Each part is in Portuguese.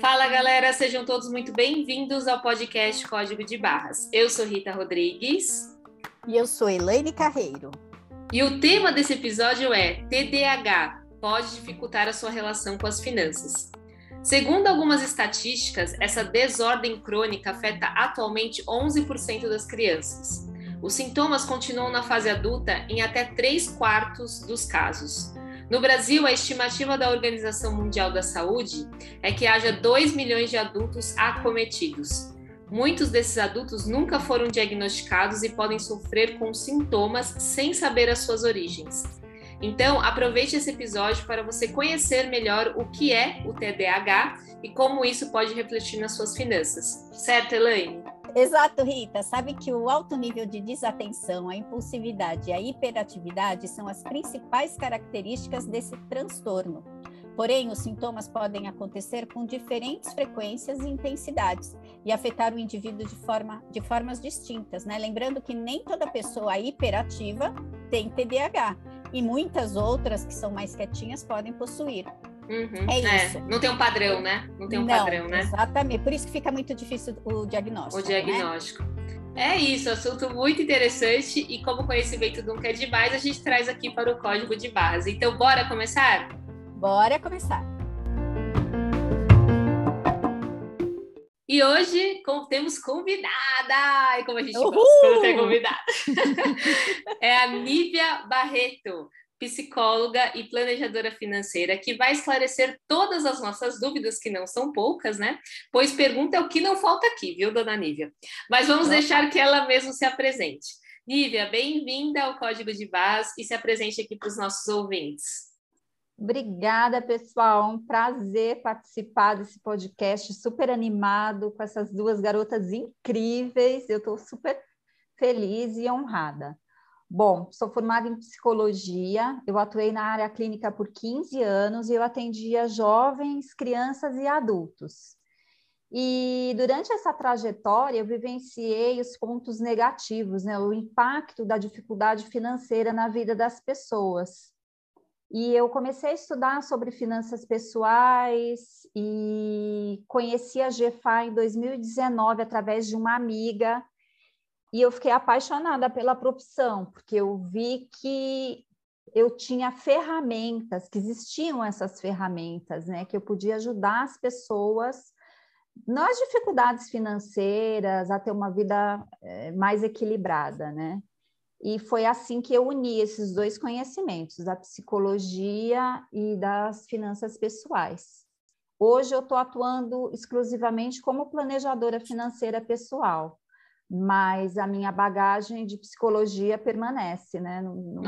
Fala galera, sejam todos muito bem-vindos ao podcast Código de Barras. Eu sou Rita Rodrigues. E eu sou Elaine Carreiro. E o tema desse episódio é TDAH pode dificultar a sua relação com as finanças. Segundo algumas estatísticas, essa desordem crônica afeta atualmente 11% das crianças. Os sintomas continuam na fase adulta em até 3 quartos dos casos. No Brasil, a estimativa da Organização Mundial da Saúde é que haja 2 milhões de adultos acometidos. Muitos desses adultos nunca foram diagnosticados e podem sofrer com sintomas sem saber as suas origens. Então, aproveite esse episódio para você conhecer melhor o que é o TDAH e como isso pode refletir nas suas finanças. Certo, Elaine? Exato, Rita. Sabe que o alto nível de desatenção, a impulsividade e a hiperatividade são as principais características desse transtorno. Porém, os sintomas podem acontecer com diferentes frequências e intensidades e afetar o indivíduo de, forma, de formas distintas, né? Lembrando que nem toda pessoa hiperativa tem TDAH e muitas outras que são mais quietinhas podem possuir. Uhum, é, é isso. Não tem um padrão, né? Não tem um Não, padrão, né? Exatamente. Por isso que fica muito difícil o diagnóstico. O diagnóstico. Né? É isso, assunto muito interessante e como conhecimento nunca é demais, a gente traz aqui para o código de base. Então, bora começar? Bora começar. E hoje temos convidada, e como a gente Uhul! gosta quando tem convidada, é a Nívia Barreto, psicóloga e planejadora financeira, que vai esclarecer todas as nossas dúvidas, que não são poucas, né? Pois pergunta é o que não falta aqui, viu, dona Nívia? Mas vamos deixar que ela mesma se apresente. Nívia, bem-vinda ao Código de Base e se apresente aqui para os nossos ouvintes. Obrigada, pessoal. Um prazer participar desse podcast super animado com essas duas garotas incríveis. Eu estou super feliz e honrada. Bom, sou formada em psicologia, eu atuei na área clínica por 15 anos e eu atendia jovens, crianças e adultos. E durante essa trajetória eu vivenciei os pontos negativos, né, o impacto da dificuldade financeira na vida das pessoas. E eu comecei a estudar sobre finanças pessoais e conheci a GFA em 2019 através de uma amiga. E eu fiquei apaixonada pela profissão, porque eu vi que eu tinha ferramentas, que existiam essas ferramentas, né, que eu podia ajudar as pessoas nas dificuldades financeiras a ter uma vida é, mais equilibrada, né? E foi assim que eu uni esses dois conhecimentos, da psicologia e das finanças pessoais. Hoje eu estou atuando exclusivamente como planejadora financeira pessoal, mas a minha bagagem de psicologia permanece, né? No,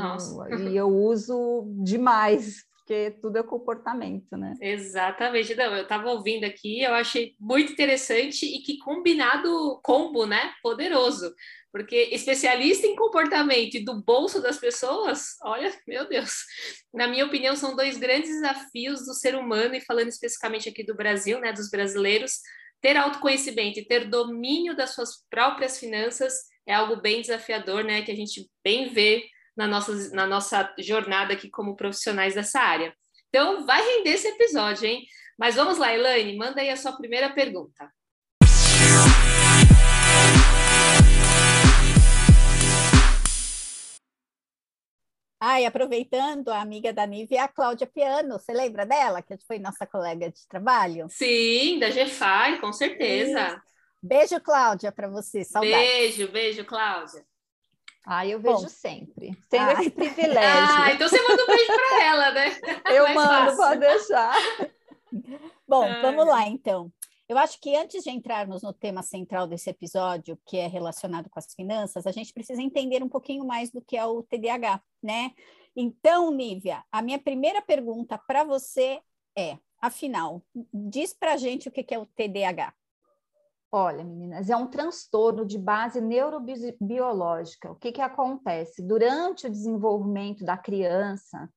e eu uso demais, porque tudo é comportamento, né? Exatamente. Não, eu estava ouvindo aqui, eu achei muito interessante e que combinado combo, né? Poderoso. Porque especialista em comportamento e do bolso das pessoas, olha, meu Deus. Na minha opinião, são dois grandes desafios do ser humano, e falando especificamente aqui do Brasil, né, dos brasileiros, ter autoconhecimento e ter domínio das suas próprias finanças é algo bem desafiador, né, que a gente bem vê na nossa, na nossa jornada aqui como profissionais dessa área. Então, vai render esse episódio, hein? Mas vamos lá, Elaine, manda aí a sua primeira pergunta. Ah, e aproveitando, a amiga da Nive é a Cláudia Piano. Você lembra dela, que foi nossa colega de trabalho? Sim, da GFI, com certeza. Isso. Beijo, Cláudia, para você. Saudades. Beijo, beijo, Cláudia. Ah, eu vejo Bom, sempre. Tenho ah, esse privilégio. Ah, então você manda um beijo para ela, né? Eu Mais mando, fácil. pode deixar. Bom, Ai. vamos lá, então. Eu acho que antes de entrarmos no tema central desse episódio, que é relacionado com as finanças, a gente precisa entender um pouquinho mais do que é o TDAH, né? Então, Nívia, a minha primeira pergunta para você é, afinal, diz para a gente o que é o TDAH. Olha, meninas, é um transtorno de base neurobiológica. O que, que acontece? Durante o desenvolvimento da criança,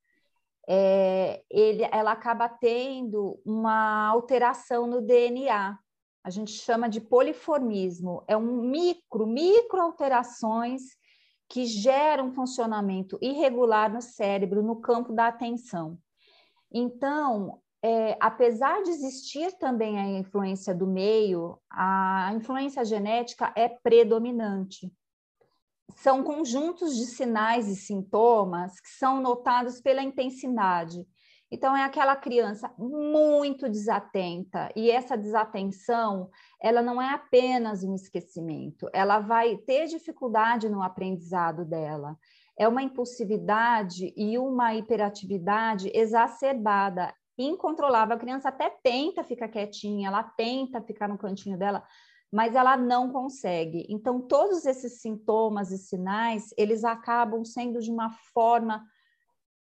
é, ele, ela acaba tendo uma alteração no DNA. A gente chama de poliformismo. É um micro, micro alterações que gera um funcionamento irregular no cérebro, no campo da atenção. Então, é, apesar de existir também a influência do meio, a influência genética é predominante. São conjuntos de sinais e sintomas que são notados pela intensidade. Então, é aquela criança muito desatenta, e essa desatenção, ela não é apenas um esquecimento, ela vai ter dificuldade no aprendizado dela. É uma impulsividade e uma hiperatividade exacerbada, incontrolável. A criança até tenta ficar quietinha, ela tenta ficar no cantinho dela, mas ela não consegue. Então, todos esses sintomas e sinais, eles acabam sendo de uma forma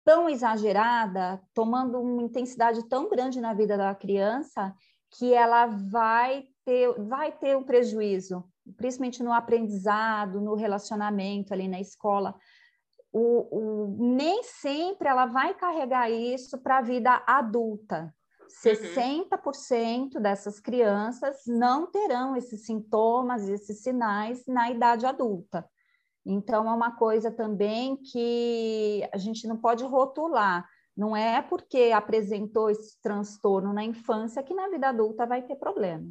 tão exagerada, tomando uma intensidade tão grande na vida da criança, que ela vai ter, vai ter um prejuízo, principalmente no aprendizado, no relacionamento ali na escola. O, o, nem sempre ela vai carregar isso para a vida adulta. 60% uhum. dessas crianças não terão esses sintomas, esses sinais na idade adulta. Então, é uma coisa também que a gente não pode rotular. Não é porque apresentou esse transtorno na infância que na vida adulta vai ter problema.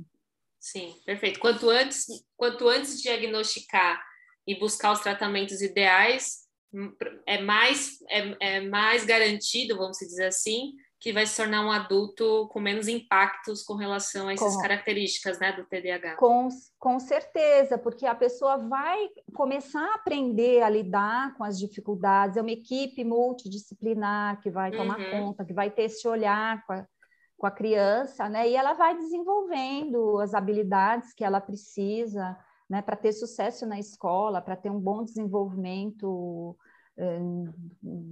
Sim, perfeito. Quanto antes, quanto antes diagnosticar e buscar os tratamentos ideais, hum, é mais, é, é mais garantido, vamos dizer assim, que vai se tornar um adulto com menos impactos com relação a essas com, características né, do TDAH. Com, com certeza, porque a pessoa vai começar a aprender a lidar com as dificuldades, é uma equipe multidisciplinar que vai tomar uhum. conta, que vai ter esse olhar com a, com a criança, né? E ela vai desenvolvendo as habilidades que ela precisa né, para ter sucesso na escola, para ter um bom desenvolvimento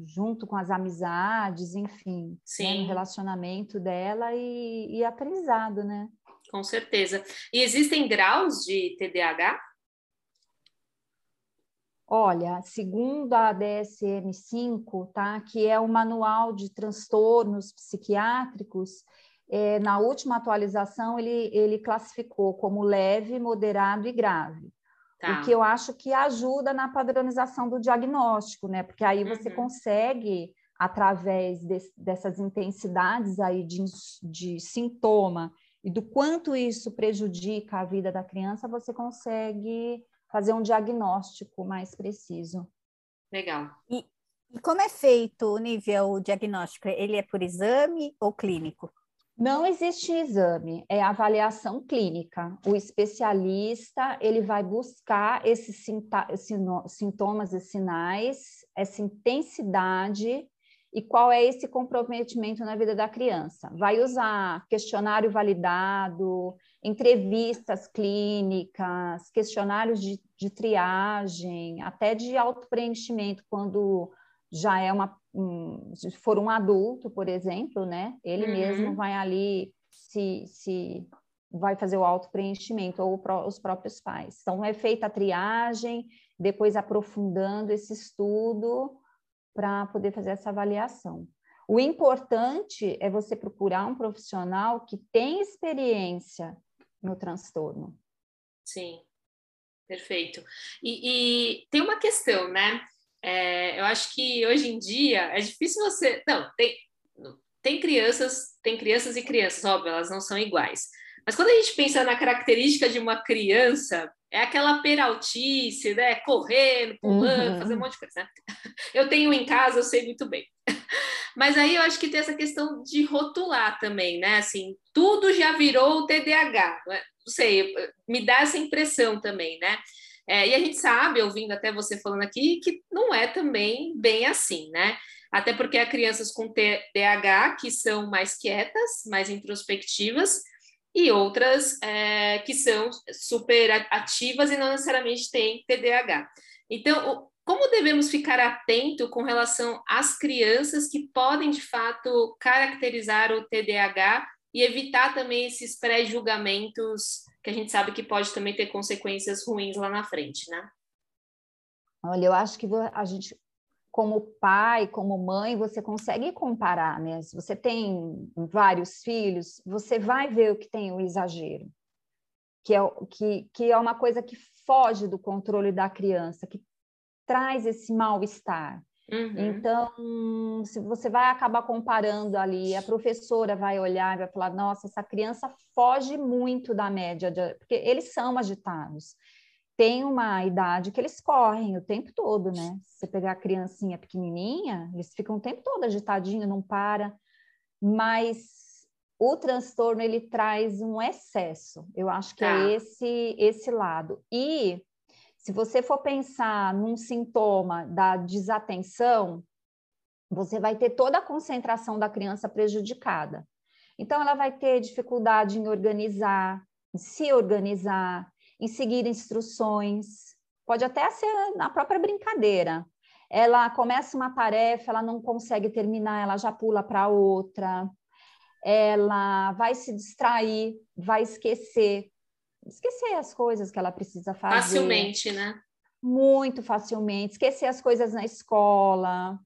junto com as amizades, enfim, né, no relacionamento dela e, e aprendizado, né? Com certeza. E existem graus de TDAH? Olha, segundo a DSM-5, tá, que é o Manual de Transtornos Psiquiátricos, é, na última atualização ele, ele classificou como leve, moderado e grave. Tá. O que eu acho que ajuda na padronização do diagnóstico, né? Porque aí você uhum. consegue, através de, dessas intensidades aí de, de sintoma e do quanto isso prejudica a vida da criança, você consegue fazer um diagnóstico mais preciso. Legal. E, e como é feito o nível diagnóstico? Ele é por exame ou clínico? Não existe exame, é avaliação clínica. O especialista ele vai buscar esses sintomas e sinais, essa intensidade e qual é esse comprometimento na vida da criança. Vai usar questionário validado, entrevistas clínicas, questionários de, de triagem, até de autopreenchimento, quando já é uma um, se for um adulto, por exemplo, né? Ele uhum. mesmo vai ali se, se vai fazer o auto-preenchimento, ou os próprios pais. Então, é feita a triagem, depois aprofundando esse estudo para poder fazer essa avaliação. O importante é você procurar um profissional que tem experiência no transtorno. Sim, perfeito. E, e tem uma questão, né? É, eu acho que hoje em dia é difícil você. Não, tem, tem crianças, tem crianças e crianças, óbvio, elas não são iguais. Mas quando a gente pensa na característica de uma criança, é aquela peraltice, né? Correndo, pulando, uhum. fazer um monte de coisa, né? Eu tenho em casa, eu sei muito bem. Mas aí eu acho que tem essa questão de rotular também, né? Assim, tudo já virou TDAH. Não, é? não sei, me dá essa impressão também, né? É, e a gente sabe, ouvindo até você falando aqui, que não é também bem assim, né? Até porque há crianças com TDAH que são mais quietas, mais introspectivas, e outras é, que são super ativas e não necessariamente têm TDAH. Então, como devemos ficar atento com relação às crianças que podem, de fato, caracterizar o TDAH e evitar também esses pré-julgamentos que a gente sabe que pode também ter consequências ruins lá na frente, né? Olha, eu acho que a gente, como pai, como mãe, você consegue comparar, né? Se você tem vários filhos, você vai ver o que tem o exagero, que é, que, que é uma coisa que foge do controle da criança, que traz esse mal-estar. Uhum. Então, se você vai acabar comparando ali, a professora vai olhar e vai falar: nossa, essa criança foge muito da média, de... porque eles são agitados. Tem uma idade que eles correm o tempo todo, né? Se você pegar a criancinha pequenininha, eles ficam o tempo todo agitadinho, não para. Mas o transtorno ele traz um excesso. Eu acho que é tá. é esse esse lado. E se você for pensar num sintoma da desatenção, você vai ter toda a concentração da criança prejudicada. Então, ela vai ter dificuldade em organizar, em se organizar, em seguir instruções. Pode até ser na própria brincadeira. Ela começa uma tarefa, ela não consegue terminar, ela já pula para outra. Ela vai se distrair, vai esquecer esquecer as coisas que ela precisa fazer. Facilmente, né? Muito facilmente. Esquecer as coisas na escola.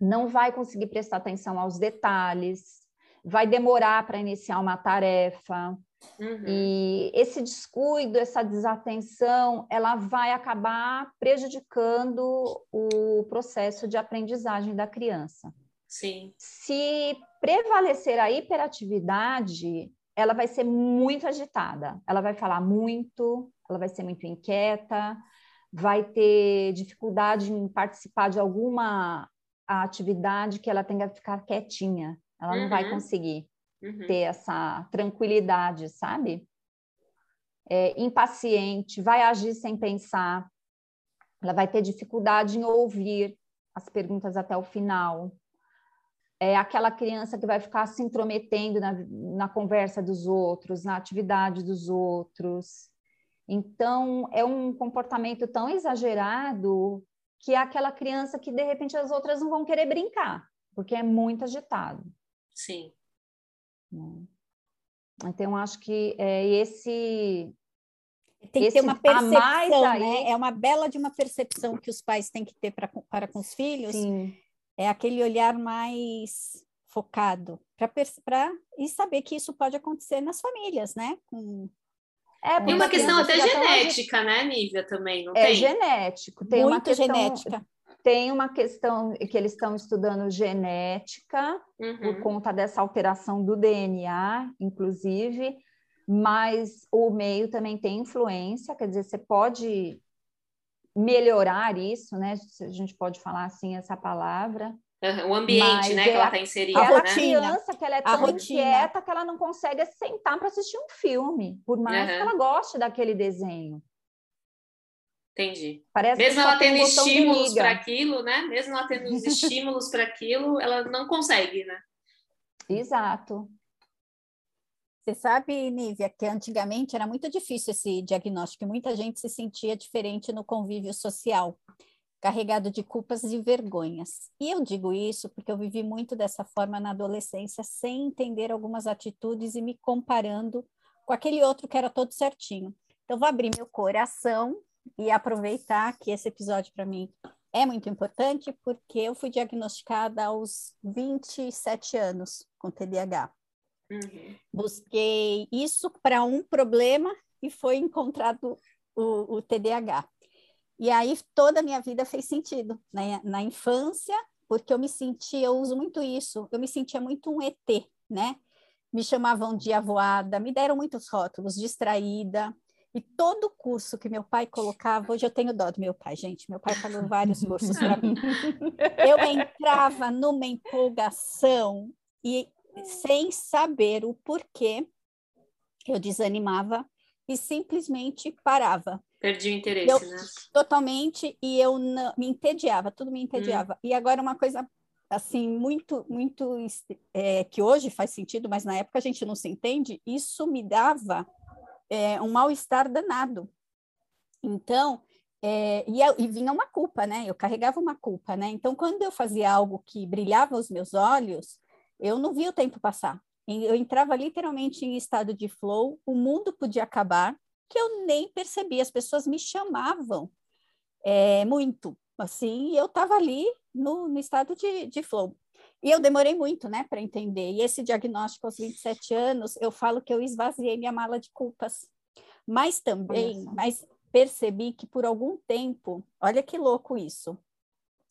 Não vai conseguir prestar atenção aos detalhes. Vai demorar para iniciar uma tarefa. Uhum. E esse descuido, essa desatenção, ela vai acabar prejudicando o processo de aprendizagem da criança. Sim. Se prevalecer a hiperatividade, ela vai ser muito agitada, ela vai falar muito, ela vai ser muito inquieta, vai ter dificuldade em participar de alguma atividade que ela tenha que ficar quietinha, ela uhum. não vai uhum. conseguir uhum. ter essa tranquilidade, sabe? É, impaciente, vai agir sem pensar, ela vai ter dificuldade em ouvir as perguntas até o final, é aquela criança que vai ficar se intrometendo na, na conversa dos outros, na atividade dos outros. Então, é um comportamento tão exagerado que é aquela criança que, de repente, as outras não vão querer brincar, porque é muito agitado. Sim. Né? Então, acho que é esse tem que Esse, ter uma percepção, né? É uma bela de uma percepção que os pais têm que ter pra, para com os filhos, Sim é aquele olhar mais focado para e saber que isso pode acontecer nas famílias, né? Com, é, tem uma questão até genética, né, Nívia, também, não é tem? É genético, tem Muito uma questão, genética. Tem uma questão que eles estão estudando genética, uhum. por conta dessa alteração do DNA, inclusive, mas o meio também tem influência, quer dizer, você pode melhorar isso, né? Se a gente pode falar assim essa palavra. Uhum, o ambiente, né, é que ela está inserida. A né? criança que ela é tão rotina. inquieta que ela não consegue sentar para assistir um filme, por mais uhum. que ela goste daquele desenho. Entendi. Parece Mesmo ela tendo estímulos para aquilo, né? Mesmo ela tendo os estímulos para aquilo, ela não consegue, né? Exato. Você sabe, Nívia, que antigamente era muito difícil esse diagnóstico, muita gente se sentia diferente no convívio social, carregado de culpas e vergonhas. E eu digo isso porque eu vivi muito dessa forma na adolescência, sem entender algumas atitudes e me comparando com aquele outro que era todo certinho. Então, vou abrir meu coração e aproveitar que esse episódio para mim é muito importante, porque eu fui diagnosticada aos 27 anos com TDAH. Uhum. Busquei isso para um problema e foi encontrado o, o, TDAH. E aí toda a minha vida fez sentido. Né? Na infância, porque eu me sentia, eu uso muito isso, eu me sentia muito um ET, né? Me chamavam de avoada, me deram muitos rótulos, distraída, e todo curso que meu pai colocava, hoje eu tenho dó do meu pai, gente, meu pai pagou vários cursos para mim. Eu entrava numa empolgação e sem saber o porquê, eu desanimava e simplesmente parava. Perdi o interesse, eu, né? Totalmente, e eu não, me entediava, tudo me entediava. Hum. E agora uma coisa assim muito muito é, que hoje faz sentido mas na época a gente não se entende isso me dava é, um mal estar danado então é, e, e, vinha uma culpa né eu carregava uma culpa né então quando eu fazia algo que brilhava os meus olhos eu não vi o tempo passar. Eu entrava literalmente em estado de flow, o mundo podia acabar, que eu nem percebia, as pessoas me chamavam é, muito, assim, e eu estava ali no, no estado de, de flow. E eu demorei muito, né, para entender. E esse diagnóstico aos 27 anos, eu falo que eu esvaziei minha mala de culpas. Mas também, mas percebi que por algum tempo, olha que louco isso,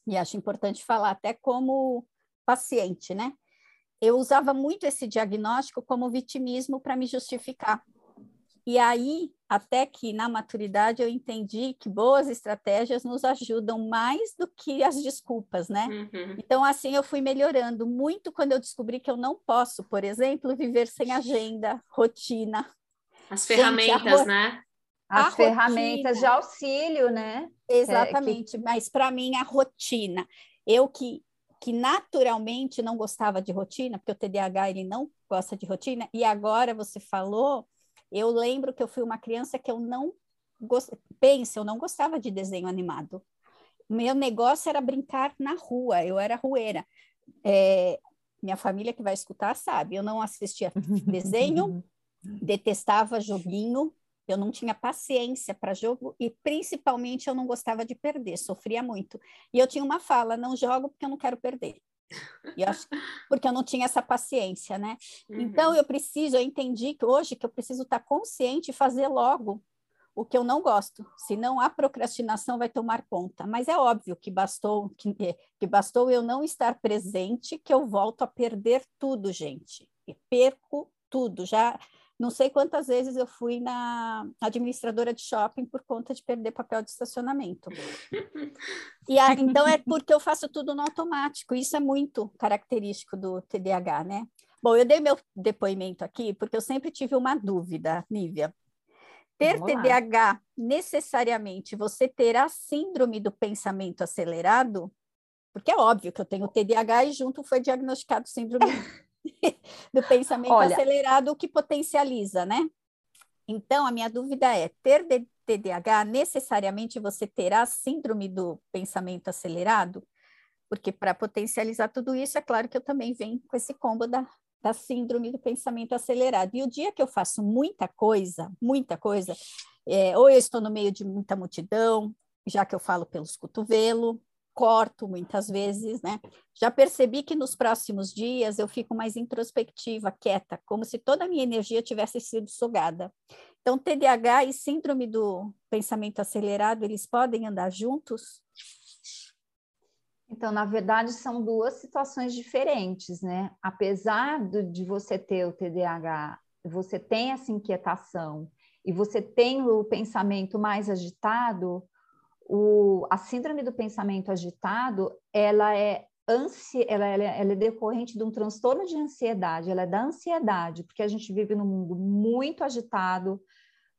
e acho importante falar até como paciente, né? Eu usava muito esse diagnóstico como vitimismo para me justificar. E aí, até que na maturidade eu entendi que boas estratégias nos ajudam mais do que as desculpas, né? Uhum. Então, assim, eu fui melhorando muito quando eu descobri que eu não posso, por exemplo, viver sem agenda, rotina. As ferramentas, Gente, né? As ferramentas de auxílio, né? Exatamente, é, que... mas para mim a rotina. Eu que que naturalmente não gostava de rotina, porque o TDAH ele não gosta de rotina, e agora você falou, eu lembro que eu fui uma criança que eu não gost... pensa, eu não gostava de desenho animado. Meu negócio era brincar na rua, eu era rueira. É, minha família que vai escutar sabe, eu não assistia desenho, detestava joguinho, eu não tinha paciência para jogo e principalmente eu não gostava de perder, sofria muito. E eu tinha uma fala, não jogo porque eu não quero perder. Eu acho, porque eu não tinha essa paciência, né? Uhum. Então eu preciso, eu entendi que hoje que eu preciso estar consciente e fazer logo o que eu não gosto, senão a procrastinação vai tomar conta. Mas é óbvio que bastou que, é, que bastou eu não estar presente que eu volto a perder tudo, gente. E perco tudo. Já não sei quantas vezes eu fui na administradora de shopping por conta de perder papel de estacionamento. E a, então é porque eu faço tudo no automático. Isso é muito característico do TDAH, né? Bom, eu dei meu depoimento aqui porque eu sempre tive uma dúvida, Nívia. Ter TDAH necessariamente você terá síndrome do pensamento acelerado? Porque é óbvio que eu tenho TDAH e junto foi diagnosticado síndrome do pensamento Olha, acelerado, o que potencializa, né? Então, a minha dúvida é: ter TDAH necessariamente você terá síndrome do pensamento acelerado? Porque para potencializar tudo isso, é claro que eu também venho com esse combo da, da síndrome do pensamento acelerado. E o dia que eu faço muita coisa, muita coisa, é, ou eu estou no meio de muita multidão, já que eu falo pelos cotovelos, corto muitas vezes, né? Já percebi que nos próximos dias eu fico mais introspectiva, quieta, como se toda a minha energia tivesse sido sugada. Então, TDAH e síndrome do pensamento acelerado, eles podem andar juntos? Então, na verdade, são duas situações diferentes, né? Apesar de você ter o TDAH, você tem essa inquietação e você tem o pensamento mais agitado, o, a síndrome do pensamento agitado, ela é ansi, ela, ela, ela, é decorrente de um transtorno de ansiedade, ela é da ansiedade, porque a gente vive num mundo muito agitado,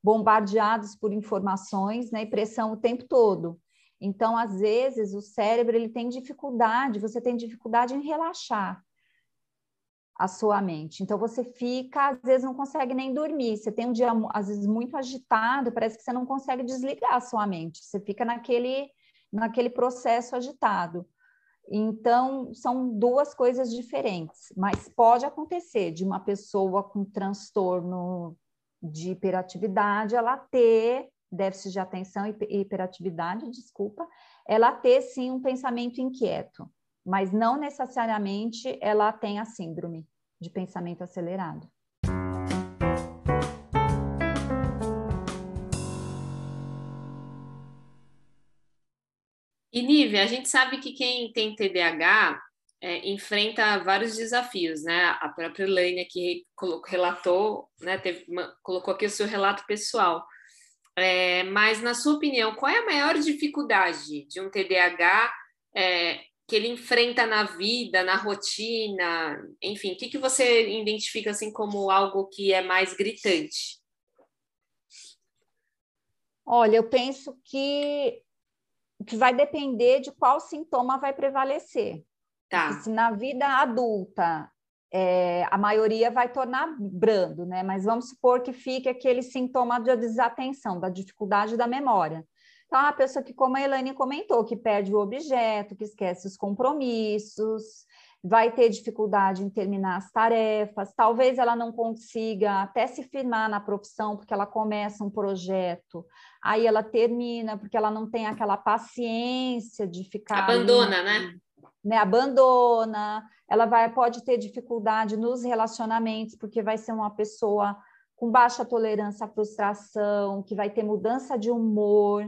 bombardeados por informações, né, e pressão o tempo todo. Então, às vezes, o cérebro ele tem dificuldade, você tem dificuldade em relaxar a sua mente. Então você fica, às vezes não consegue nem dormir. Você tem um dia às vezes muito agitado, parece que você não consegue desligar a sua mente. Você fica naquele naquele processo agitado. Então, são duas coisas diferentes, mas pode acontecer de uma pessoa com transtorno de hiperatividade, ela ter déficit de atenção e hiperatividade, desculpa, ela ter sim um pensamento inquieto mas não necessariamente ela tem a síndrome de pensamento acelerado. E a gente sabe que quem tem TDAH é, enfrenta vários desafios, né? A própria Elaine aqui relatou, né? Teve colocou aqui o seu relato pessoal. É, mas, na sua opinião, qual é a maior dificuldade de um TDAH é, que ele enfrenta na vida, na rotina, enfim, o que, que você identifica assim como algo que é mais gritante? Olha, eu penso que, que vai depender de qual sintoma vai prevalecer. Tá. se na vida adulta é, a maioria vai tornar brando, né? Mas vamos supor que fique aquele sintoma de desatenção, da dificuldade da memória. Então, a pessoa que, como a Elaine comentou, que perde o objeto, que esquece os compromissos, vai ter dificuldade em terminar as tarefas, talvez ela não consiga até se firmar na profissão, porque ela começa um projeto, aí ela termina, porque ela não tem aquela paciência de ficar. Abandona, ali, né? né? Abandona, ela vai, pode ter dificuldade nos relacionamentos, porque vai ser uma pessoa com baixa tolerância à frustração, que vai ter mudança de humor,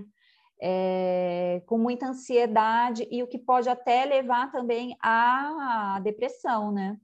é, com muita ansiedade e o que pode até levar também à depressão, né?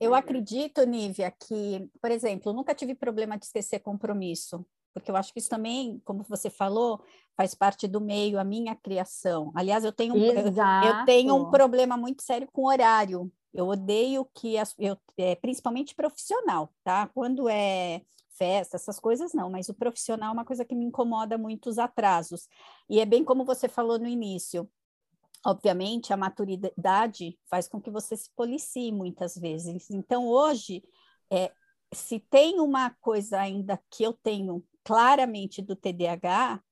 Eu acredito, Nívia, que, por exemplo, nunca tive problema de esquecer compromisso, porque eu acho que isso também, como você falou, faz parte do meio, a minha criação. Aliás, eu tenho, um, eu tenho um problema muito sério com horário. Eu odeio que, as, eu, é, principalmente profissional, tá? Quando é festa, essas coisas não, mas o profissional é uma coisa que me incomoda muito os atrasos. E é bem como você falou no início. Obviamente, a maturidade faz com que você se policie muitas vezes. Então, hoje, é, se tem uma coisa ainda que eu tenho claramente do TDAH,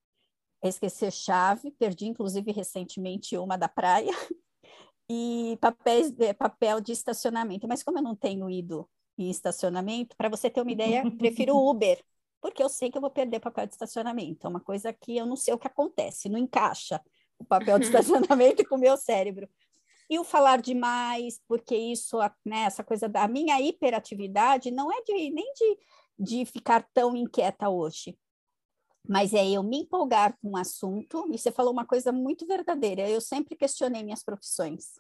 é esquecer chave, perdi inclusive recentemente uma da praia, e papéis, é, papel de estacionamento. Mas como eu não tenho ido em estacionamento, para você ter uma ideia, prefiro Uber, porque eu sei que eu vou perder papel de estacionamento. É uma coisa que eu não sei o que acontece, não encaixa o papel de estacionamento com o meu cérebro. E o falar demais, porque isso, né, essa coisa da minha hiperatividade não é de, nem de, de ficar tão inquieta hoje, mas é eu me empolgar com um assunto, e você falou uma coisa muito verdadeira, eu sempre questionei minhas profissões.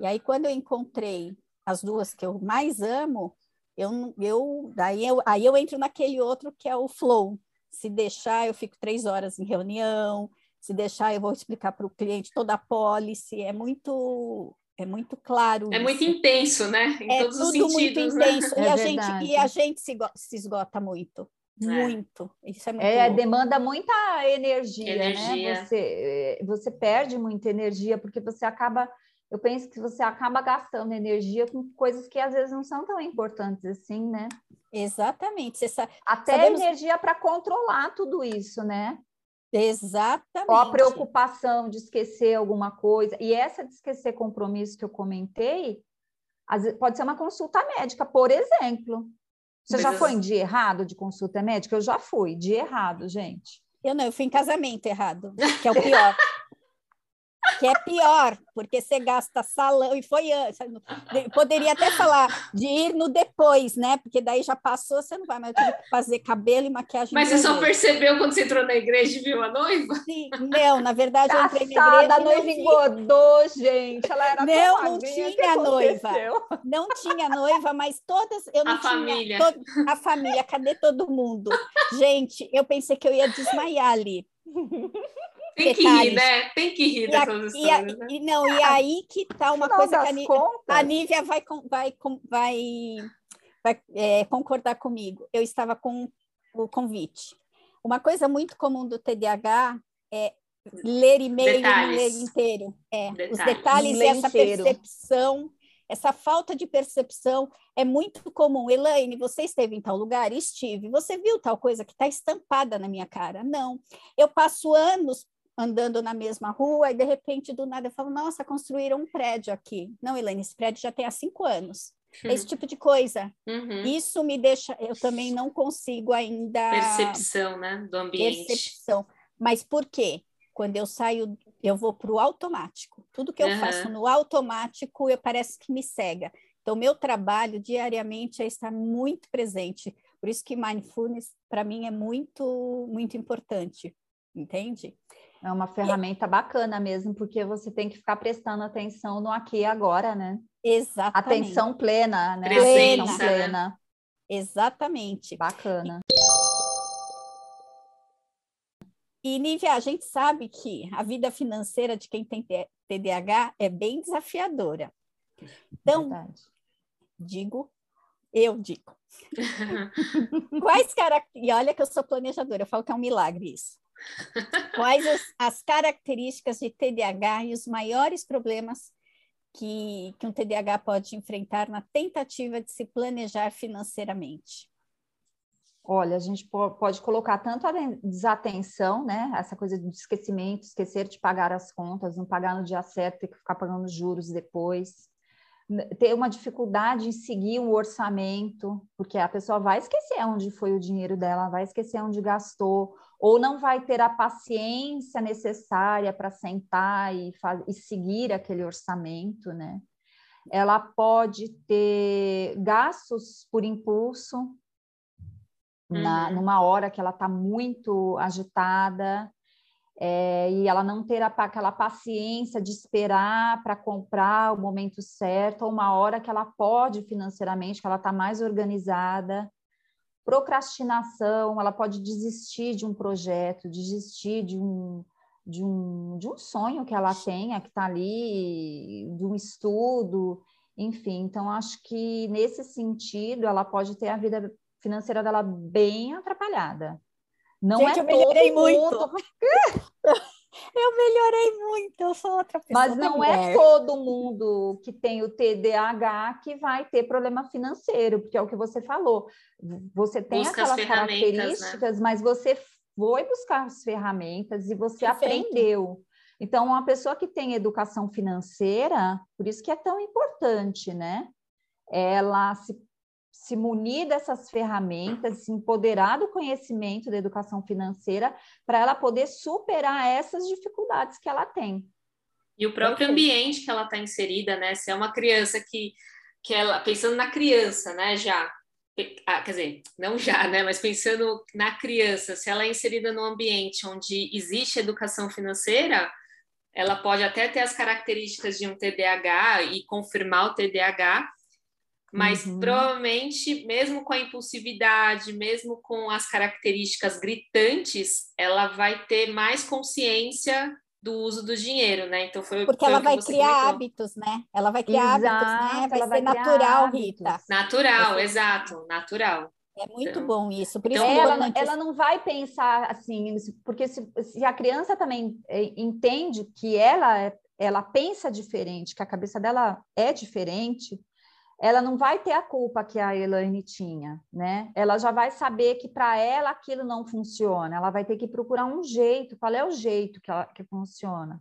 E aí, quando eu encontrei as duas que eu mais amo, eu, eu, daí eu, aí eu entro naquele outro que é o flow. Se deixar, eu fico três horas em reunião, se deixar, eu vou explicar para o cliente toda a policy, é muito é muito claro. É isso. muito intenso, né? Em é todos tudo os sentidos, muito né? intenso. Né? E, é a gente, e a gente se, se esgota muito. É. Muito. Isso é muito É, demanda muita energia, né? energia, né? Você, você perde muita energia, porque você acaba eu penso que você acaba gastando energia com coisas que às vezes não são tão importantes assim, né? Exatamente. Você sabe, Até sabemos... energia para controlar tudo isso, né? Exatamente. Ou a preocupação de esquecer alguma coisa. E essa de esquecer compromisso que eu comentei, pode ser uma consulta médica, por exemplo. Você Mas já foi em dia errado de consulta médica? Eu já fui, dia errado, gente. Eu não, eu fui em casamento errado, que é o pior que é pior, porque você gasta salão, e foi antes. Poderia até falar de ir no depois, né? Porque daí já passou, você não vai mais ter que fazer cabelo e maquiagem. Mas você só percebeu quando você entrou na igreja e viu a noiva? Sim, não, na verdade eu entrei na igreja. A noiva engodou, gente. Ela era não, não tinha noiva. Não tinha noiva, mas todas. Eu não a tinha, família. a família, cadê todo mundo? Gente, eu pensei que eu ia desmaiar ali. Tem que rir, né? Tem que rir dessas histórias. Né? E, não, e aí que tá uma coisa que a, Nívia, a Nívia vai, vai, vai, vai é, concordar comigo. Eu estava com o convite. Uma coisa muito comum do TDAH é ler e-mail e ler inteiro. É, detalhes. Os detalhes e essa inteiro. percepção, essa falta de percepção é muito comum. Elaine, você esteve em tal lugar? Estive. Você viu tal coisa que está estampada na minha cara? Não. Eu passo anos andando na mesma rua e de repente do nada eu falo, nossa, construíram um prédio aqui. Não, Helene, esse prédio já tem há cinco anos. Uhum. Esse tipo de coisa. Uhum. Isso me deixa, eu também não consigo ainda. Percepção, né? Do ambiente. Percepção. Mas por quê? Quando eu saio, eu vou para o automático. Tudo que eu uhum. faço no automático, eu parece que me cega. Então, meu trabalho diariamente é estar muito presente. Por isso que mindfulness, para mim, é muito, muito importante. Entende? É uma ferramenta bacana mesmo, porque você tem que ficar prestando atenção no aqui e agora, né? Exatamente. Atenção plena, né? Presença, Atenção plena. Né? Exatamente. Bacana. E, Nívia, a gente sabe que a vida financeira de quem tem TDAH é bem desafiadora. Então, Verdade. digo, eu digo. Quais características. E olha que eu sou planejadora, eu falo que é um milagre isso. Quais as, as, características de TDAH e os maiores problemas que, que um TDAH pode enfrentar na tentativa de se planejar financeiramente? Olha, a gente pode colocar tanto a desatenção, né? Essa coisa de esquecimento, esquecer de pagar as contas, não pagar no dia certo, ter que ficar pagando juros depois ter uma dificuldade em seguir o orçamento, porque a pessoa vai esquecer onde foi o dinheiro dela, vai esquecer onde gastou, ou não vai ter a paciência necessária para sentar e, e seguir aquele orçamento, né? Ela pode ter gastos por impulso, na, uhum. numa hora que ela está muito agitada, é, e ela não ter aquela paciência de esperar para comprar o momento certo, ou uma hora que ela pode financeiramente, que ela está mais organizada. Procrastinação, ela pode desistir de um projeto, desistir de um, de um, de um sonho que ela tenha, que está ali, de um estudo, enfim. Então, acho que nesse sentido, ela pode ter a vida financeira dela bem atrapalhada. Não Gente, é eu melhorei muito. eu melhorei muito, eu sou outra pessoa. Mas não é todo mundo que tem o TDAH que vai ter problema financeiro, porque é o que você falou. Você tem Busca aquelas né? características, né? mas você foi buscar as ferramentas e você Perfeito. aprendeu. Então, uma pessoa que tem educação financeira, por isso que é tão importante, né? Ela se se munir dessas ferramentas, se empoderar do conhecimento da educação financeira para ela poder superar essas dificuldades que ela tem. E o próprio ambiente que ela está inserida, né? Se é uma criança que, que ela, pensando na criança, né, já, ah, quer dizer, não já, né, mas pensando na criança, se ela é inserida num ambiente onde existe educação financeira, ela pode até ter as características de um TDAH e confirmar o TDAH, mas uhum. provavelmente, mesmo com a impulsividade, mesmo com as características gritantes, ela vai ter mais consciência do uso do dinheiro, né? Então foi porque foi ela vai criar comentou. hábitos, né? Ela vai criar exato, hábitos, né? Vai ser vai natural, Rita. Natural, exato, natural. É muito então, bom isso. Por então, isso ela, ela não vai pensar assim, porque se, se a criança também é, entende que ela é, ela pensa diferente, que a cabeça dela é diferente, ela não vai ter a culpa que a Elaine tinha, né? Ela já vai saber que para ela aquilo não funciona, ela vai ter que procurar um jeito, qual é o jeito que, ela, que funciona.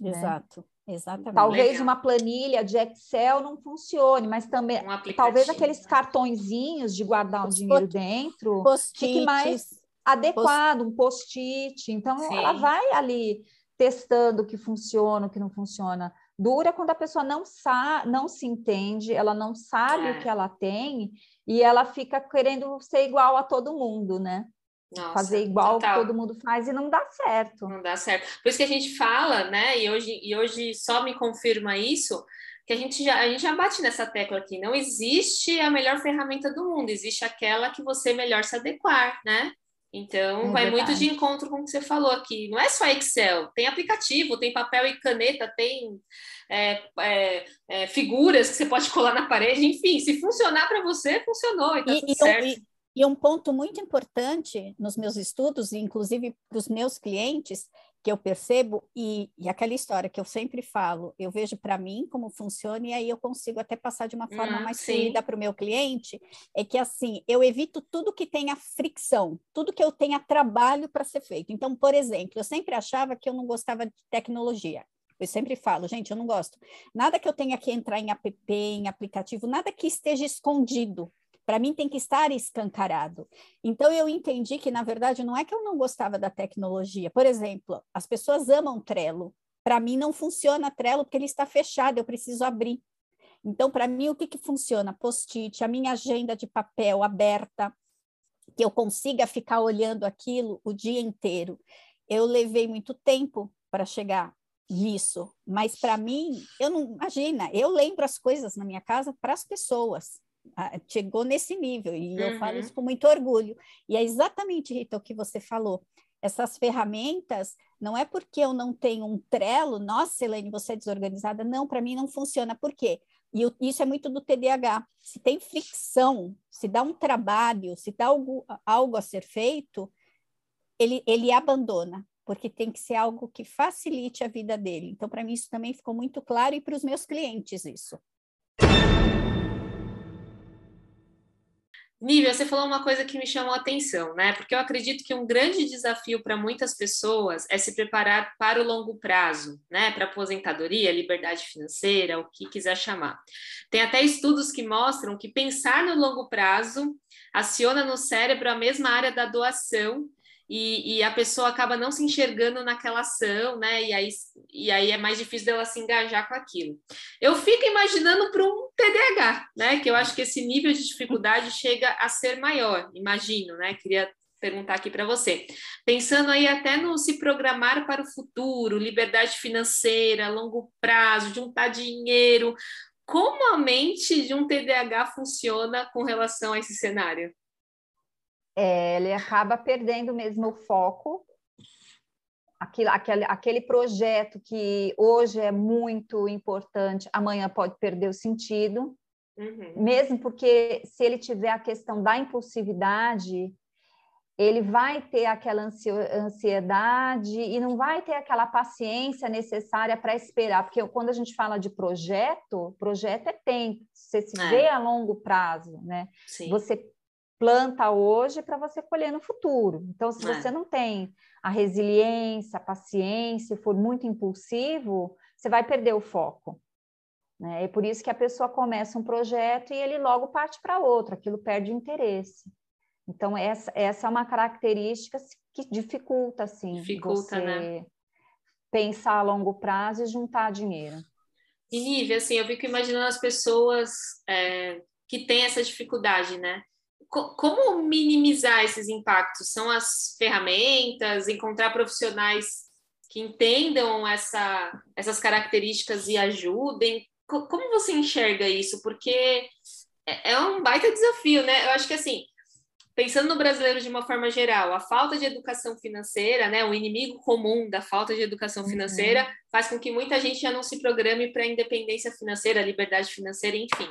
Né? Exato. Né? Exatamente. Talvez Legal. uma planilha de Excel não funcione, mas também um talvez aqueles cartõezinhos de guardar o um dinheiro dentro fique mais adequado, post... um post-it. Então Sim. ela vai ali testando o que funciona, o que não funciona. Dura quando a pessoa não sabe, não se entende, ela não sabe é. o que ela tem e ela fica querendo ser igual a todo mundo, né? Nossa, fazer igual total. que todo mundo faz e não dá certo. Não dá certo. Por isso que a gente fala, né? E hoje, e hoje só me confirma isso, que a gente já a gente já bate nessa tecla aqui. Não existe a melhor ferramenta do mundo, existe aquela que você melhor se adequar, né? Então, é vai verdade. muito de encontro com o que você falou aqui. Não é só Excel, tem aplicativo, tem papel e caneta, tem é, é, é, figuras que você pode colar na parede, enfim, se funcionar para você, funcionou e tá e, tudo e, certo. E, e um ponto muito importante nos meus estudos, inclusive para os meus clientes, que eu percebo, e, e, aquela história que eu sempre falo, eu vejo para mim como funciona, e aí eu consigo até passar de uma forma hum, mais sim. fluida para o meu cliente, é que assim, eu evito tudo que tenha fricção, tudo que eu tenha trabalho para ser feito. Então, por exemplo, eu sempre achava que eu não gostava de tecnologia. Eu sempre falo, gente, eu não gosto. Nada que eu tenha que entrar em app, em aplicativo, nada que esteja escondido para mim tem que estar escancarado. Então eu entendi que na verdade não é que eu não gostava da tecnologia. Por exemplo, as pessoas amam Trello. Para mim não funciona Trello porque ele está fechado, eu preciso abrir. Então, para mim, o que, que funciona? Post-it, a minha agenda de papel aberta, que eu consiga ficar olhando aquilo o dia inteiro. Eu levei muito tempo para chegar nisso, mas para mim, eu não imagina, eu lembro as coisas na minha casa para as pessoas chegou nesse nível, e uhum. eu falo isso uhum. com muito orgulho. E é exatamente, Rita, o que você falou. Essas ferramentas, não é porque eu não tenho um trelo, nossa, Helene, você é desorganizada. Não, para mim não funciona. Por quê? E isso é muito do TDAH. Se tem fricção, se dá um trabalho, se dá algo, algo a ser feito, ele, ele abandona, porque tem que ser algo que facilite a vida dele. Então, para mim, isso também ficou muito claro, e para os meus clientes, isso. Nívia, você falou uma coisa que me chamou a atenção, né? Porque eu acredito que um grande desafio para muitas pessoas é se preparar para o longo prazo, né? Para aposentadoria, liberdade financeira, o que quiser chamar. Tem até estudos que mostram que pensar no longo prazo aciona no cérebro a mesma área da doação e, e, a pessoa acaba não se enxergando naquela ação, né? E aí, e aí é mais difícil dela se engajar com aquilo. Eu fico imaginando para um TDAH, né? Que eu acho que esse nível de dificuldade chega a ser maior, imagino, né? Queria perguntar aqui para você. Pensando aí até no se programar para o futuro, liberdade financeira, longo prazo, juntar dinheiro, como a mente de um TDAH funciona com relação a esse cenário? É, ele acaba perdendo mesmo o foco. Aquilo, aquele, aquele projeto que hoje é muito importante, amanhã pode perder o sentido. Uhum. Mesmo porque se ele tiver a questão da impulsividade, ele vai ter aquela ansiedade e não vai ter aquela paciência necessária para esperar, porque quando a gente fala de projeto, projeto é tempo, você se é. vê a longo prazo, né? Sim. Você planta hoje para você colher no futuro. Então, se é. você não tem a resiliência, a paciência, for muito impulsivo, você vai perder o foco. Né? É por isso que a pessoa começa um projeto e ele logo parte para outro, aquilo perde interesse. Então, essa, essa é uma característica que dificulta, assim, dificulta, você né? pensar a longo prazo e juntar dinheiro. E, Nívia, assim, eu fico imaginando as pessoas é, que têm essa dificuldade, né? Como minimizar esses impactos? São as ferramentas, encontrar profissionais que entendam essa, essas características e ajudem? Como você enxerga isso? Porque é, é um baita desafio, né? Eu acho que assim, pensando no brasileiro de uma forma geral, a falta de educação financeira, né, o inimigo comum da falta de educação uhum. financeira, faz com que muita gente já não se programe para a independência financeira, liberdade financeira, enfim.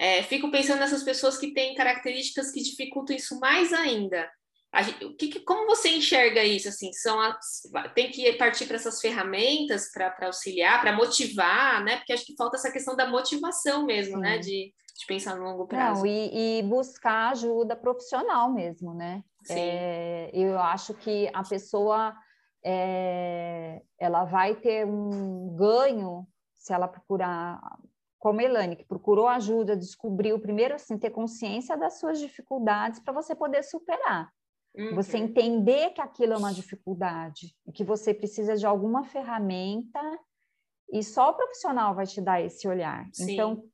É, fico pensando nessas pessoas que têm características que dificultam isso mais ainda. Gente, que, como você enxerga isso? Assim, são as, tem que partir para essas ferramentas para auxiliar, para motivar, né? Porque acho que falta essa questão da motivação mesmo, né? Sim. né? De, de pensar no longo prazo. Não, e, e buscar ajuda profissional mesmo, né? É, eu acho que a pessoa é, ela vai ter um ganho se ela procurar, como a Elane, que procurou ajuda, descobriu primeiro assim, ter consciência das suas dificuldades para você poder superar. Uhum. Você entender que aquilo é uma dificuldade e que você precisa de alguma ferramenta e só o profissional vai te dar esse olhar. Sim. Então,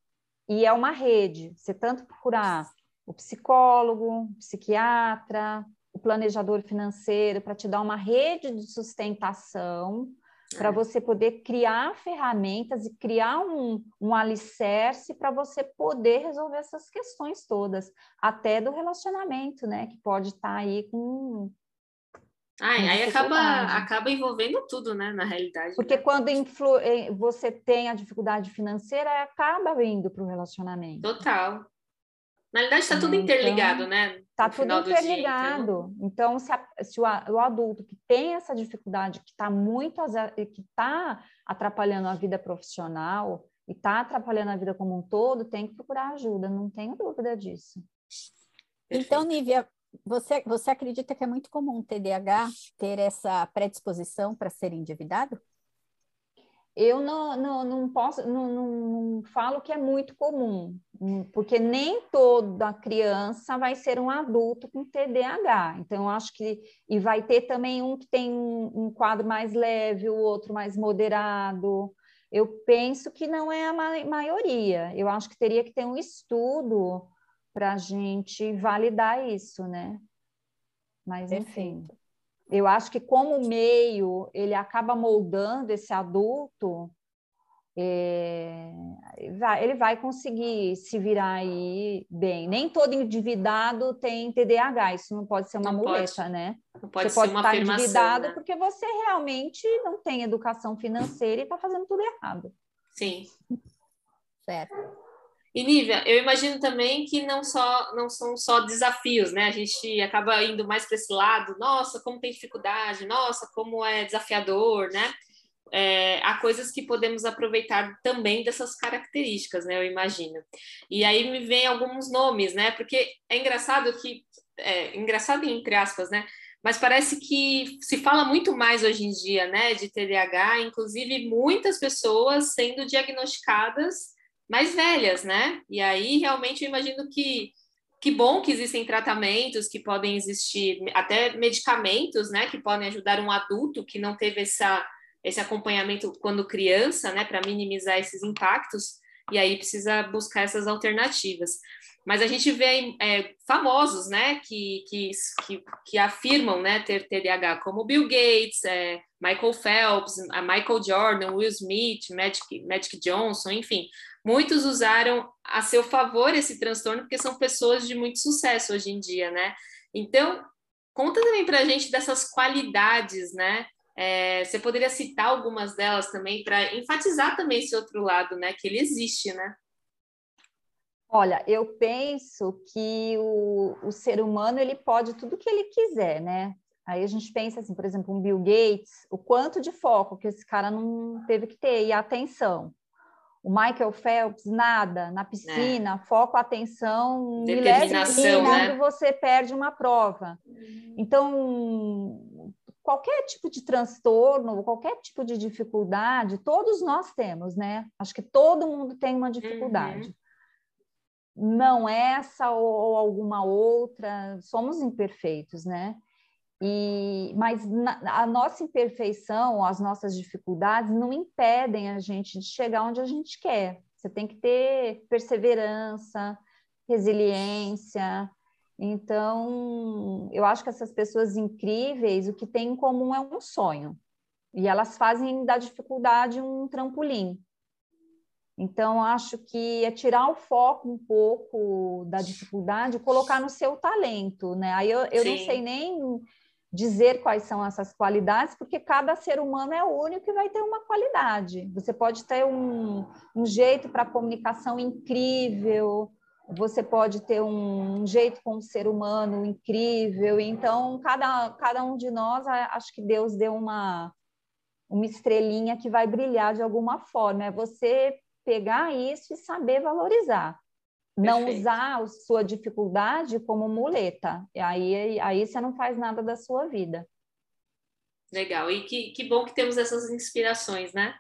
e é uma rede. Você tanto procurar o psicólogo, o psiquiatra, o planejador financeiro para te dar uma rede de sustentação para você poder criar ferramentas e criar um, um alicerce para você poder resolver essas questões todas, até do relacionamento, né? Que pode estar tá aí com Ai, aí acaba, acaba envolvendo tudo, né, na realidade. Porque né? quando influ... Eh, você tem a dificuldade financeira, acaba vindo para o relacionamento. Total. Na realidade, está tudo então, interligado, né? Está tudo interligado. Dia, então... então, se, a, se o, o, adulto que tem essa dificuldade, que está muito, que está atrapalhando a vida profissional e está atrapalhando a vida como um todo, tem que procurar ajuda, não tenho dúvida disso. Então, Nívia, você, você acredita que é muito comum o TDAH ter essa predisposição para ser endividado? Eu não, não, não posso, não, não, falo que é muito comum, porque nem toda criança vai ser um adulto com TDAH. Então, eu acho que e vai ter também um que tem um, um quadro mais leve, o outro mais moderado. Eu penso que não é a maioria. Eu acho que teria que ter um estudo para a gente validar isso, né? Mas, enfim, eu acho que como meio ele acaba moldando esse adulto, é, ele vai conseguir se virar aí bem. Nem todo endividado tem TDAH, isso não pode ser uma não muleta, pode, né? Não pode você pode estar endividado né? porque você realmente não tem educação financeira e está fazendo tudo errado. Sim. Certo. E Nívia, eu imagino também que não só não são só desafios, né? A gente acaba indo mais para esse lado, nossa, como tem dificuldade, nossa, como é desafiador, né? É, há coisas que podemos aproveitar também dessas características, né? Eu imagino. E aí me vem alguns nomes, né? Porque é engraçado que é, engraçado entre aspas, né? Mas parece que se fala muito mais hoje em dia, né? De TDAH, inclusive muitas pessoas sendo diagnosticadas mais velhas, né? E aí realmente eu imagino que que bom que existem tratamentos, que podem existir até medicamentos, né, que podem ajudar um adulto que não teve essa, esse acompanhamento quando criança, né, para minimizar esses impactos, e aí precisa buscar essas alternativas. Mas a gente vê é, famosos, né, que, que, que, que, afirmam, né, ter TDAH, como Bill Gates, é, Michael Phelps, Michael Jordan, Will Smith, Magic, Magic Johnson, enfim, muitos usaram a seu favor esse transtorno porque são pessoas de muito sucesso hoje em dia, né? Então, conta também para a gente dessas qualidades, né? É, você poderia citar algumas delas também para enfatizar também esse outro lado, né? Que ele existe, né? Olha, eu penso que o, o ser humano ele pode tudo que ele quiser, né? Aí a gente pensa assim, por exemplo, um Bill Gates, o quanto de foco que esse cara não teve que ter e atenção. O Michael Phelps, nada, na piscina, é. foco, atenção, determinação, né? quando você perde uma prova. Então, qualquer tipo de transtorno, qualquer tipo de dificuldade, todos nós temos, né? Acho que todo mundo tem uma dificuldade. Uhum não essa ou, ou alguma outra, somos imperfeitos, né? E, mas na, a nossa imperfeição, as nossas dificuldades não impedem a gente de chegar onde a gente quer. Você tem que ter perseverança, resiliência. Então, eu acho que essas pessoas incríveis, o que tem em comum é um sonho. E elas fazem da dificuldade um trampolim. Então, acho que é tirar o foco um pouco da dificuldade colocar no seu talento, né? Aí eu, eu não sei nem dizer quais são essas qualidades, porque cada ser humano é único e vai ter uma qualidade. Você pode ter um, um jeito para comunicação incrível, você pode ter um, um jeito com o ser humano incrível. Então, cada, cada um de nós, acho que Deus deu uma, uma estrelinha que vai brilhar de alguma forma. É você pegar isso e saber valorizar. Não Perfeito. usar a sua dificuldade como muleta. E aí, aí você não faz nada da sua vida. Legal. E que, que bom que temos essas inspirações, né?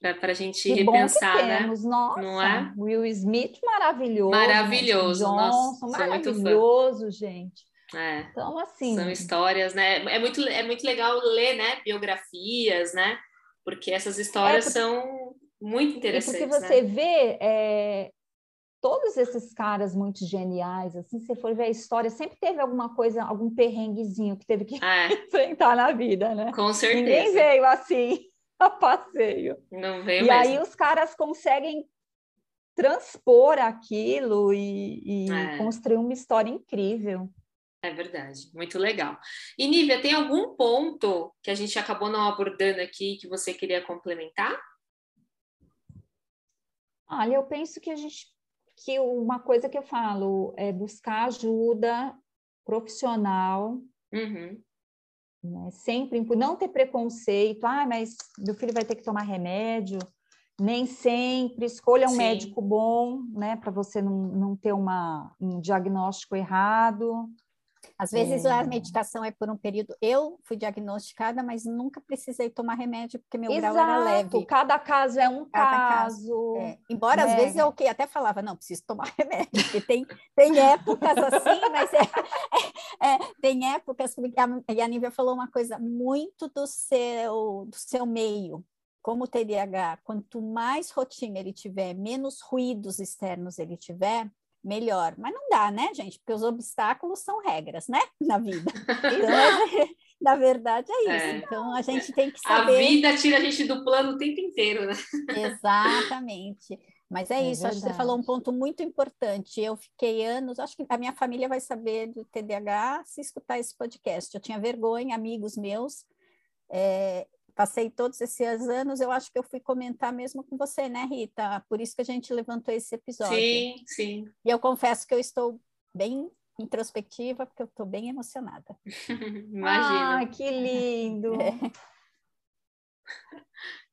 Para a gente que repensar, bom que né? temos. Nossa, não é? Will Smith maravilhoso. Maravilhoso. Johnson, Nossa, maravilhoso, gente. É, então, assim. São histórias, né? É muito, é muito legal ler, né? Biografias, né? Porque essas histórias é, porque... são muito interessante. porque você né? vê é, todos esses caras muito geniais, assim, se você for ver a história, sempre teve alguma coisa, algum perrenguezinho que teve que é. enfrentar na vida, né? Com certeza. Ninguém veio assim a passeio. Não veio e mesmo. aí os caras conseguem transpor aquilo e, e é. construir uma história incrível. É verdade, muito legal. E Nívia, tem algum ponto que a gente acabou não abordando aqui que você queria complementar? Olha, eu penso que a gente que uma coisa que eu falo é buscar ajuda profissional, uhum. né? sempre não ter preconceito, ah, mas meu filho vai ter que tomar remédio, nem sempre, escolha um Sim. médico bom, né, para você não, não ter uma, um diagnóstico errado. Às vezes é. a medicação é por um período. Eu fui diagnosticada, mas nunca precisei tomar remédio porque meu Exato. grau era leve. Cada caso é um Cada caso. caso. É. Embora às vezes eu que até falava, não, preciso tomar remédio, porque tem, tem épocas assim, mas é, é, é tem épocas e a Nívia falou uma coisa muito do seu, do seu meio. Como o TDAH, quanto mais rotina ele tiver, menos ruídos externos ele tiver, melhor. Mas não dá, né, gente? Porque os obstáculos são regras, né, na vida. Então, na verdade, é isso. É. Então, a gente tem que saber... A vida tira a gente do plano o tempo inteiro, né? Exatamente. Mas é, é isso, acho que você falou um ponto muito importante. Eu fiquei anos, acho que a minha família vai saber do TDAH se escutar esse podcast. Eu tinha vergonha, amigos meus, é, passei todos esses anos, eu acho que eu fui comentar mesmo com você, né, Rita? Por isso que a gente levantou esse episódio. Sim, sim. E eu confesso que eu estou bem introspectiva, porque eu estou bem emocionada. Imagina. Ah, que lindo!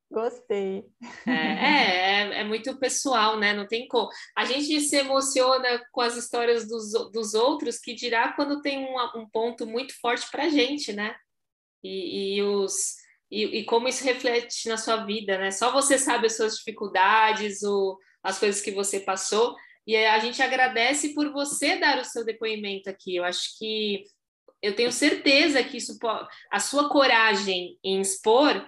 É. Gostei. É, é, é, muito pessoal, né? Não tem como. A gente se emociona com as histórias dos, dos outros, que dirá quando tem um, um ponto muito forte para a gente, né? E, e os, e, e, como isso reflete na sua vida, né? Só você sabe as suas dificuldades, o, as coisas que você passou. E a gente agradece por você dar o seu depoimento aqui. Eu acho que eu tenho certeza que isso a sua coragem em expor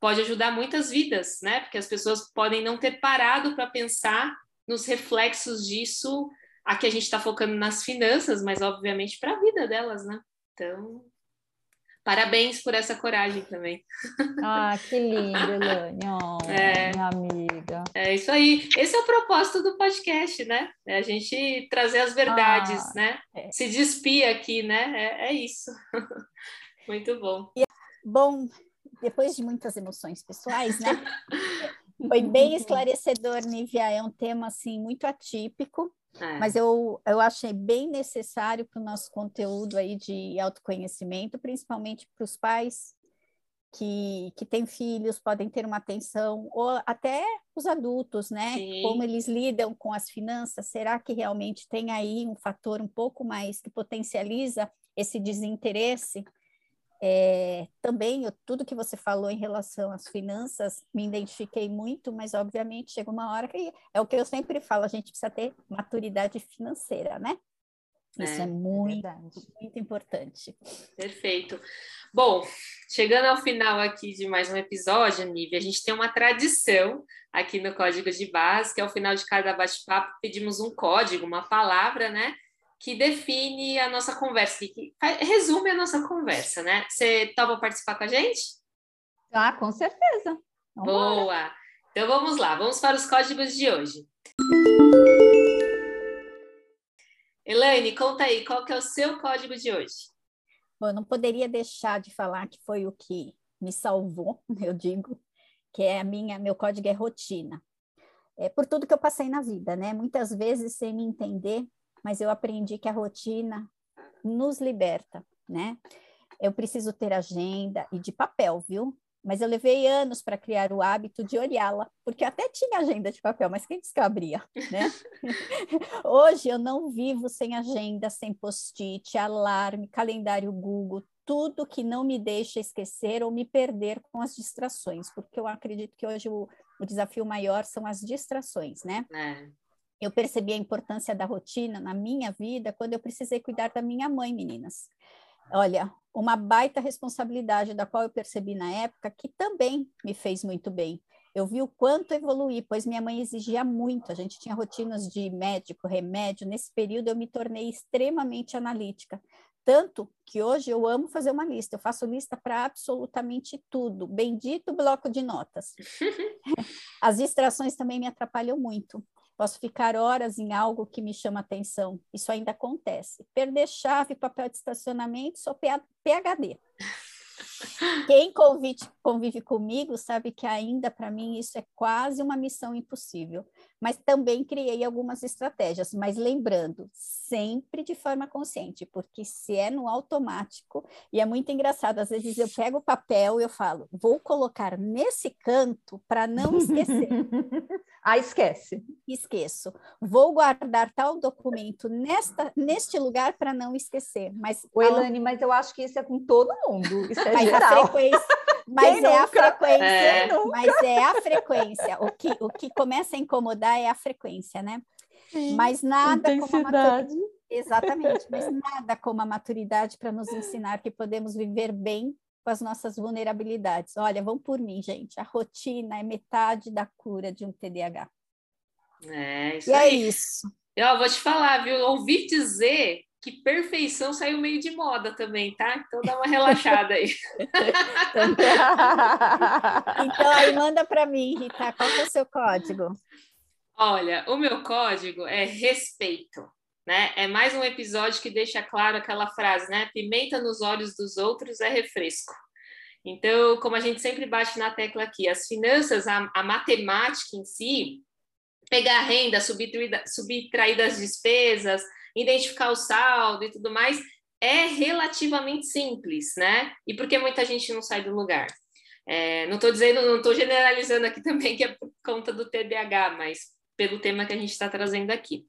pode ajudar muitas vidas, né? Porque as pessoas podem não ter parado para pensar nos reflexos disso. Aqui a gente está focando nas finanças, mas obviamente para a vida delas, né? Então, Parabéns por essa coragem também. Ah, que lindo, Elane. Oh, é, minha amiga. É isso aí. Esse é o propósito do podcast, né? É a gente trazer as verdades, ah, né? É. Se despir aqui, né? É, é isso. Muito bom. E, bom, depois de muitas emoções pessoais, né? Foi bem esclarecedor, Nívia. É um tema assim muito atípico. É. Mas eu, eu achei bem necessário para o nosso conteúdo aí de autoconhecimento, principalmente para os pais que, que têm filhos, podem ter uma atenção, ou até os adultos, né? Sim. Como eles lidam com as finanças, será que realmente tem aí um fator um pouco mais que potencializa esse desinteresse? É, também, eu, tudo que você falou em relação às finanças, me identifiquei muito, mas obviamente chega uma hora que é o que eu sempre falo, a gente precisa ter maturidade financeira, né? Isso é, é muito, é muito importante. Perfeito. Bom, chegando ao final aqui de mais um episódio, Nívia, a gente tem uma tradição aqui no Código de Base, que ao final de cada bate-papo pedimos um código, uma palavra, né? Que define a nossa conversa, que resume a nossa conversa, né? Você topa participar com a gente? Ah, com certeza. Vamos Boa! Embora. Então vamos lá, vamos para os códigos de hoje. Elaine, conta aí, qual que é o seu código de hoje? Bom, eu não poderia deixar de falar que foi o que me salvou, eu digo, que é a minha, meu código é rotina. É por tudo que eu passei na vida, né? Muitas vezes sem me entender, mas eu aprendi que a rotina nos liberta, né? Eu preciso ter agenda e de papel, viu? Mas eu levei anos para criar o hábito de olhá-la, porque até tinha agenda de papel, mas quem abria, né? Hoje eu não vivo sem agenda, sem post-it, alarme, calendário Google, tudo que não me deixa esquecer ou me perder com as distrações, porque eu acredito que hoje o, o desafio maior são as distrações, né? É. Eu percebi a importância da rotina na minha vida quando eu precisei cuidar da minha mãe, meninas. Olha, uma baita responsabilidade da qual eu percebi na época que também me fez muito bem. Eu vi o quanto evoluí, pois minha mãe exigia muito. A gente tinha rotinas de médico, remédio. Nesse período eu me tornei extremamente analítica. Tanto que hoje eu amo fazer uma lista. Eu faço lista para absolutamente tudo. Bendito bloco de notas. As distrações também me atrapalham muito. Posso ficar horas em algo que me chama atenção. Isso ainda acontece. Perder chave, papel de estacionamento, sou PHD. Quem convive, convive comigo sabe que ainda para mim isso é quase uma missão impossível. Mas também criei algumas estratégias, mas lembrando, sempre de forma consciente, porque se é no automático, e é muito engraçado, às vezes eu pego o papel e eu falo, vou colocar nesse canto para não esquecer. ah, esquece. Esqueço. Vou guardar tal documento nesta, neste lugar para não esquecer. Mas, o Elane, mas eu acho que isso é com todo mundo. Isso é mas geral. A frequência, mas é a frequência. É. Mas é a frequência. O que, o que começa a incomodar é a frequência, né? Sim, mas nada como a maturidade. Exatamente, mas nada como a maturidade para nos ensinar que podemos viver bem com as nossas vulnerabilidades. Olha, vão por mim, gente. A rotina é metade da cura de um TDAH. É, isso e é aí. é isso. Eu vou te falar, viu? Ouvi dizer que perfeição saiu meio de moda também, tá? Então dá uma relaxada aí. então aí manda para mim, Rita, qual é o seu código? Olha, o meu código é respeito, né? É mais um episódio que deixa claro aquela frase, né? Pimenta nos olhos dos outros é refresco. Então, como a gente sempre bate na tecla aqui, as finanças, a, a matemática em si, pegar a renda, subtrair, subtrair das despesas, identificar o saldo e tudo mais, é relativamente simples, né? E por que muita gente não sai do lugar? É, não estou dizendo, não estou generalizando aqui também que é por conta do TDAH, mas pelo tema que a gente está trazendo aqui.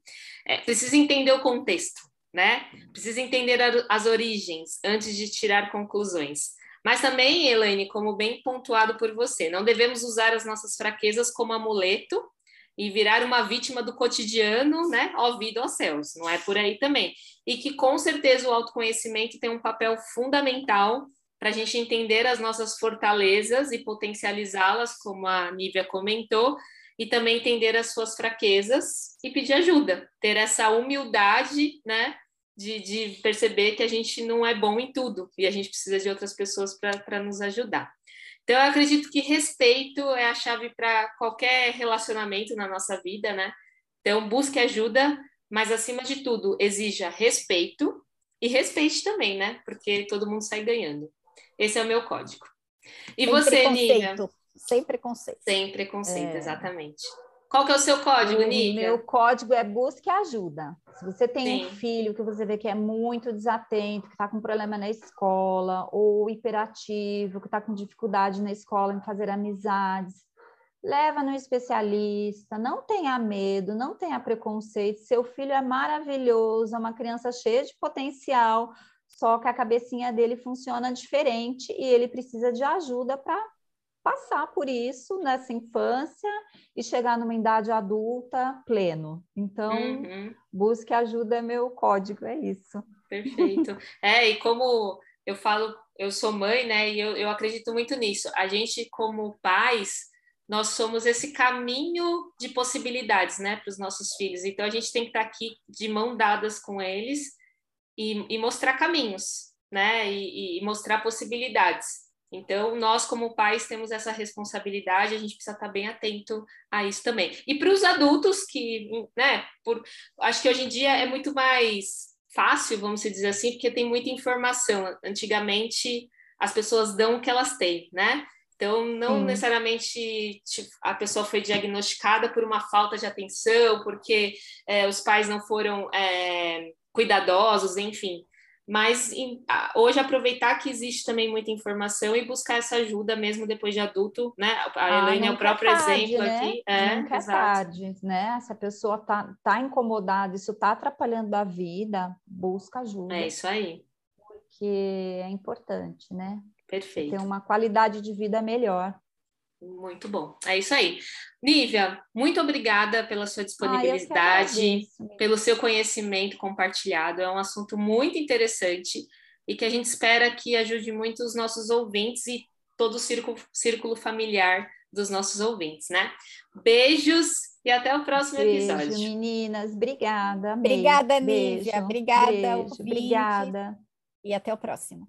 É, precisa entender o contexto, né? Precisa entender as origens antes de tirar conclusões. Mas também, Elaine, como bem pontuado por você, não devemos usar as nossas fraquezas como amuleto e virar uma vítima do cotidiano, né? Ó vida, ó céus, não é por aí também. E que com certeza o autoconhecimento tem um papel fundamental para a gente entender as nossas fortalezas e potencializá-las, como a Nívia comentou, e também entender as suas fraquezas e pedir ajuda, ter essa humildade, né? De, de perceber que a gente não é bom em tudo e a gente precisa de outras pessoas para nos ajudar. Então, eu acredito que respeito é a chave para qualquer relacionamento na nossa vida, né? Então, busque ajuda, mas acima de tudo, exija respeito e respeite também, né? Porque todo mundo sai ganhando. Esse é o meu código. E Sem você, Nívia? Sem preconceito. Sem preconceito, é... exatamente. Qual que é o seu código, Nívia? Meu código é busque ajuda. Se você tem Sim. um filho que você vê que é muito desatento, que está com problema na escola, ou hiperativo, que está com dificuldade na escola em fazer amizades, leva no especialista, não tenha medo, não tenha preconceito. Seu filho é maravilhoso, é uma criança cheia de potencial, só que a cabecinha dele funciona diferente e ele precisa de ajuda para passar por isso nessa infância e chegar numa idade adulta pleno. Então, uhum. busque ajuda é meu código, é isso. Perfeito. É, e como eu falo, eu sou mãe, né, e eu, eu acredito muito nisso. A gente, como pais, nós somos esse caminho de possibilidades, né, para os nossos filhos. Então, a gente tem que estar aqui de mão dadas com eles e, e mostrar caminhos, né, e, e mostrar possibilidades. Então, nós, como pais, temos essa responsabilidade, a gente precisa estar bem atento a isso também. E para os adultos, que, né, por, acho que hoje em dia é muito mais fácil, vamos dizer assim, porque tem muita informação. Antigamente, as pessoas dão o que elas têm, né? Então, não necessariamente a pessoa foi diagnosticada por uma falta de atenção, porque é, os pais não foram é, cuidadosos, enfim mas em, hoje aproveitar que existe também muita informação e buscar essa ajuda mesmo depois de adulto, né? A ah, Elaine é o próprio tarde, exemplo né? aqui. É, nunca é tarde, né? Se a pessoa tá, tá incomodada, isso tá atrapalhando a vida, busca ajuda. É isso aí. Porque é importante, né? Perfeito. Ter uma qualidade de vida melhor. Muito bom. É isso aí. Nívia, muito obrigada pela sua disponibilidade, ah, pelo seu conhecimento compartilhado. É um assunto muito interessante e que a gente espera que ajude muito os nossos ouvintes e todo o círculo, círculo familiar dos nossos ouvintes, né? Beijos e até o próximo Beijo, episódio. meninas. Obrigada. Obrigada, Nívia. Obrigada. Beijo, obrigada. E até o próximo.